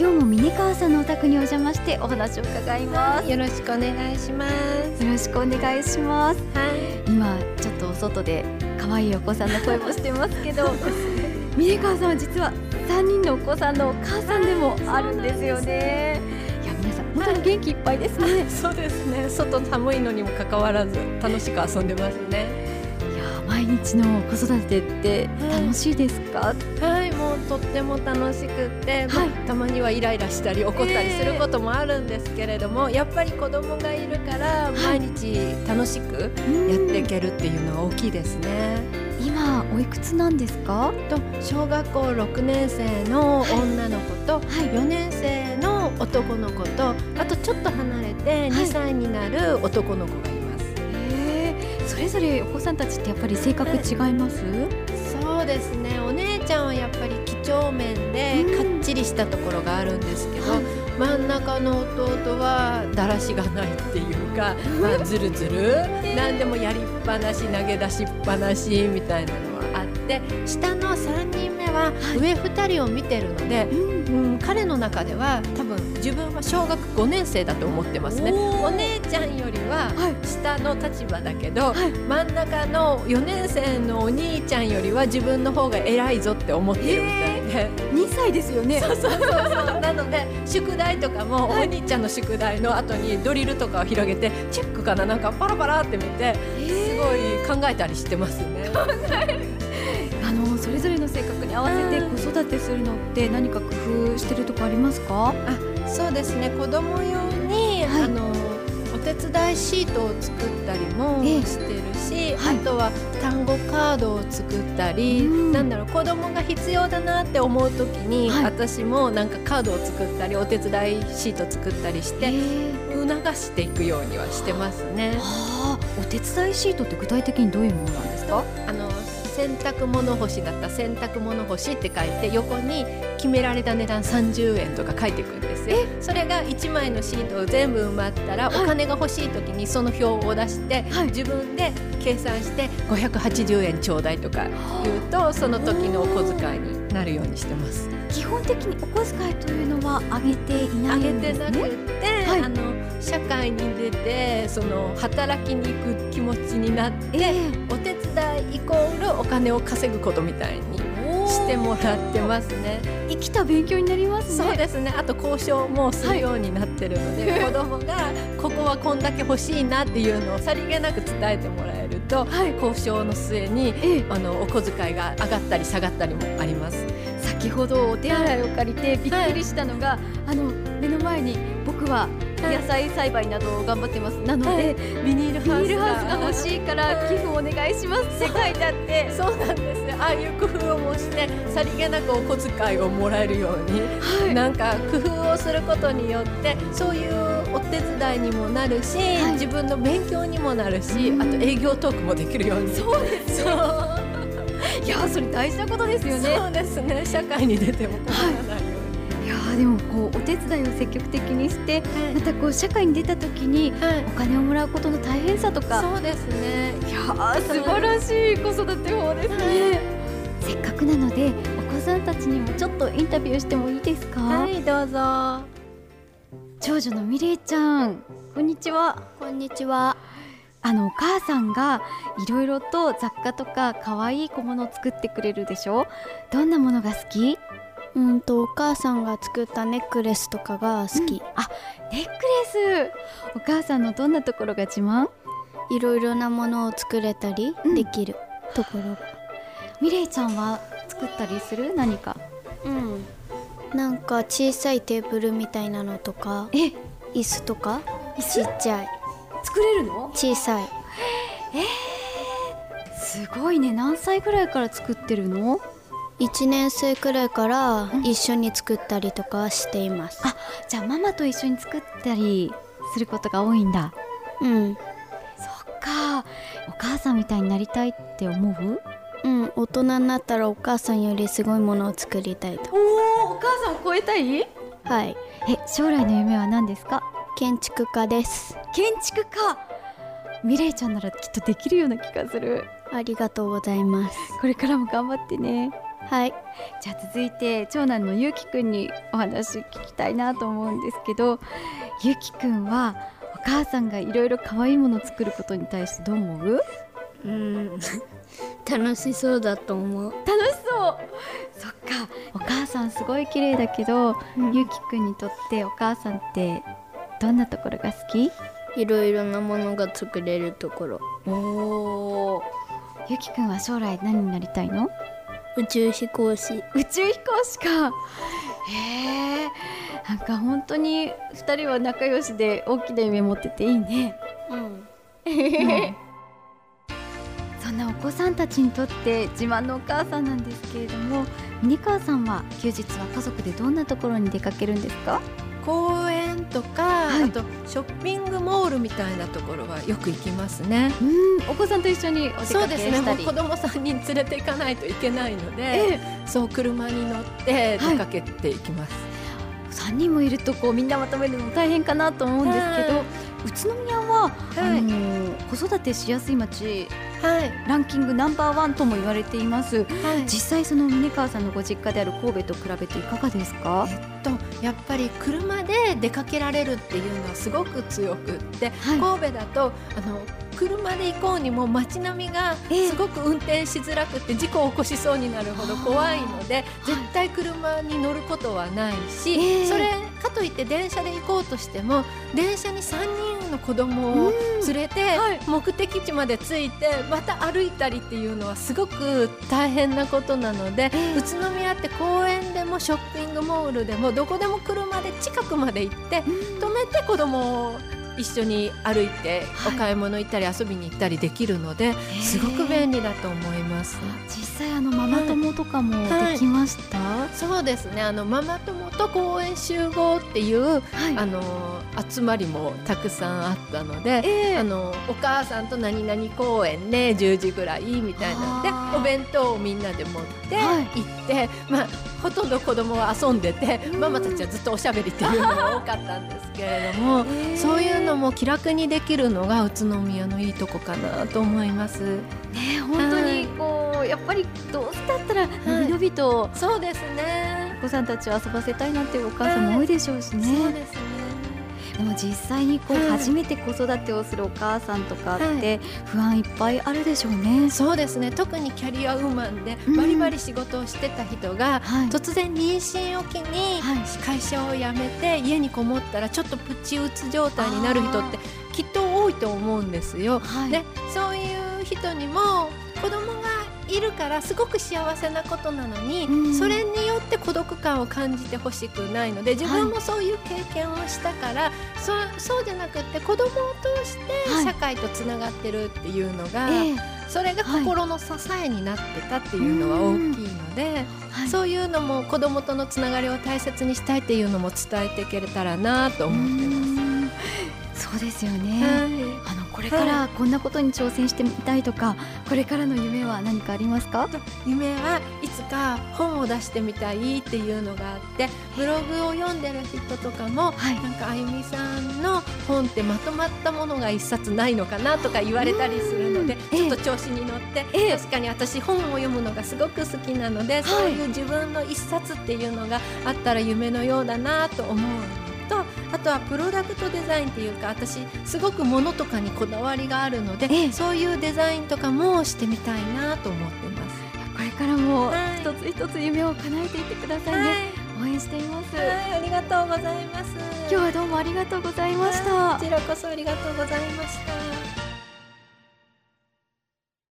今日も峰川さんのお宅にお邪魔してお話を伺います。よろしくお願いします。よろしくお願いします。はい今ちょっとお外で可愛いお子さんの声もしてますけど峰川さんは実は3人のお子さんのお母さんでもあるんですよね。いや皆さん本当に元気いっぱいですね、そうですね。外寒いのにもかかわらず楽しく遊んでますね。いや毎日の子育てって楽しいですか、はいとっても楽しくって、まあはいたまにはイライラしたり怒ったりすることもあるんですけれども、やっぱり子供がいるから毎日楽しくやっていけるっていうのは大きいですね。今おいくつなんですか？と小学校6年生の女の子とはい。4年生の男の子とあとちょっと離れて2歳になる男の子がいます。へえ。それぞれお子さんたちってやっぱり性格違います、そうですね。お姉ちゃんはやっぱり几帳面でうん。かっちりしたところがあるんですけど、はい。真ん中の弟はだらしがないっていうか、まあ、ずるずる何でもやりっぱなし投げ出しっぱなしみたいなのはあって下の3人目は上2人を見てるので、うんうん、彼の中では多分自分は小学5年生だと思ってますね。お姉ちゃんよりははい。下の立場だけど、はい。真ん中の4年生のお兄ちゃんよりは自分の方が偉いぞって思ってるみたいで。2歳ですよね。そうそうそうそう。なので宿題とかも、お兄ちゃんの宿題の後にドリルとかを広げてチェックかな？なんかパラパラって見てすごい考えたりしてますね。あのそれぞれの性格に合わせてうん。子育てするのって何か工夫してるとこありますか？あそうですね。子供用に、はい。あのお手伝いシートを作ったりもええ。してるし、はい。あとは単語カードを作ったり、うん。なんだろう子供が必要だなって思う時に、はい。私もなんかカードを作ったりお手伝いシート作ったりして促していくようにはしてますね。はあ。お手伝いシートって具体的にどういうものなんですか？あの洗濯物干しだったら洗濯物干しって書いて横に決められた値段30円とか書いていくんですよ。それが1枚のシートを全部埋まったら、はい。お金が欲しい時にその表を出して、はい。自分で計算して580円ちょうだいとか言うとその時のお小遣いになるようにしてます。基本的にお小遣いというのは上げていないあげんですね？てなくって、はい。あの社会に出てその働きに行く気持ちになって、え。お手伝いイコールお金を稼ぐことみたいにしてもらってますね。生きた勉強になりますねそうですね。あと交渉もするようになってるので、はい子供がここはこんだけ欲しいなっていうのをさりげなく伝えてもらえると、はい交渉の末にええあのお小遣いが上がったり下がったりもあります。先ほどお手洗いを借りてびっくりしたのが、あの目の前に僕は野菜栽培などを頑張ってます。なので、ビニールハウスが欲しいから寄付お願いしますって書いてあって。そうなんです。よ。ああいう工夫をもしてさりげなくお小遣いをもらえるように。はい。なんか工夫をすることによってそういうお手伝いにもなるし、はい。自分の勉強にもなるし、うん。あと営業トークもできるように。そうですそう。いやそれ大事なことですよね。そうですね。社会に出ても困らないように、いでもこうお手伝いを積極的にしてまたこう社会に出た時にはい。お金をもらうことの大変さとか。そうですね。いやー素晴らしい子育て法ですね。せっかくなのでお子さんたちにもちょっとインタビューしてもいいですか、はいどうぞ。長女のミレイちゃんこんにちは。こんにちは。あのお母さんがいろいろと雑貨とか可愛い小物を作ってくれるでしょ？どんなものが好き？うんとお母さんが作ったネックレスとかが好き。あネックレス。お母さんのどんなところが自慢？いろいろなものを作れたりうん。できるところ。が。ミレイちゃんは作ったりする？何か。うん。なんか小さいテーブルみたいなのとかえ？椅子とか？ちっちゃい。作れるの？小さい。すごいね。何歳ぐらいから作ってるの？1年生くらいから一緒に作ったりとかしています。あじゃあママと一緒に作ったりすることが多いんだうん。そっかお母さんみたいになりたいって思う？うん、大人になったらお母さんよりすごいものを作りたいと。おおお母さんを超えたい？はい。え将来の夢は何ですか？建築家です。建築家ミレイちゃんならきっとできるような気がするありがとうございます。これからも頑張ってねはい。じゃあ続いて長男のゆうきくんにお話聞きたいなと思うんですけどゆうきくんはお母さんがいろいろ可愛いものを作ることに対してどう思う？うん。楽しそうだと思う。楽しそう。そっか。お母さんすごい綺麗だけど、うん。ゆうきくんにとってお母さんってどんなところが好き？いろいろなものが作れるところ。おゆうきくんは将来何になりたいの？宇宙飛行士。宇宙飛行士か。へえ。なんか本当に2人は仲良しで大きな夢持ってていいね。うん。そんなお子さんたちにとって自慢のお母さんなんですけれどもミニカーさんは休日は家族でどんなところに出かけるんですか？公園とか、はい。あとショッピングモールみたいなところはよく行きますね。うん。お子さんと一緒にお出かそうですね。子供3人連れて行かないといけないので、ええ。そう車に乗って出かけていきます。3人もいるとこうみんなまとめるのも大変かなと思うんですけど、は宇都宮は、はい。あの子育てしやすい町はい。ランキングナンバーワンとも言われています。はい。実際その峰川さんのご実家である神戸と比べていかがですか？えっとやっぱり車で出かけられるっていうのはすごく強くって、はい。神戸だとあの車で行こうにも街並みがええ。すごく運転しづらくて事故を起こしそうになるほど怖いので絶対車に乗ることはないし、ええ。それかといって電車で行こうとしても電車に3人の子供を連れてはい。目的地まで着いてまた歩いたりっていうのはすごく大変なことなので、ええ。宇都宮って公園でもショッピングモールでもどこでも車で近くまで行って止めて子供を一緒に歩いてはい。お買い物行ったり遊びに行ったりできるので、すごく便利だと思います。実際あのママ友とかもはいできました、そうですね。あのママ友と公園集合っていうはい。あの集まりもたくさんあったので、ええ。あのお母さんと何々公園ね10時ぐらいみたいなのでお弁当をみんなで持ってはい。行って、まあほとんど子供は遊んでてうん。ママたちはずっとおしゃべりっていうのが多かったんですけれども。ええそういうのも気楽にできるのが宇都宮のいいとこかなと思います。ね本当にこうやっぱりどうせだったらのびのびとそうですね。お子さんたちを遊ばせたいなっていうお母さんも多いでしょうしね、そうですね。でも実際にこうはい初めて子育てをするお母さんとかっはて不安いっぱいあるでしょうね。そうですね。特にキャリアウーマンでうんバリバリ仕事をしてた人が、はい突然妊娠を機にはい会社を辞めて家にこもったらちょっとプチ打つ状態になる人ってきっと多いと思うんですよ。はいでそういう人にも子供がいるからすごく幸せなことなのに、うん。それによって孤独感を感じてほしくないので自分もそういう経験をしたから、そそうじゃなくって子供を通してはい。社会とつながってるっていうのが、ええ。それが心の支えになってたっていうのは大きいので、はい。そういうのも子供とのつながりを大切にしたいっていうのも伝えていけたらなと思ってます。す。そうですよね。はい。あのこれからこんなことに挑戦してみたいとか、これからの夢は何かありますか？夢はいつか本を出してみたいっていうのがあってブログを読んでる人とかも、はい。なんかあゆみさんの本ってまとまったものが一冊ないのかなとか言われたりするのでええちょっと調子に乗って、ええ。確かに私本を読むのがすごく好きなので、そういう自分の一冊っていうのがあったら夢のようだなと思う。のとあとはプロダクトデザインっていうか私すごく物とかにこだわりがあるので、ええそういうデザインとかもしてみたいなと思ってます。これからもはい一つ一つ夢を叶えていってくださいね。応援しています。はい、ありがとうございます。今日はどうもありがとうございました。こちらこそありがとうございました。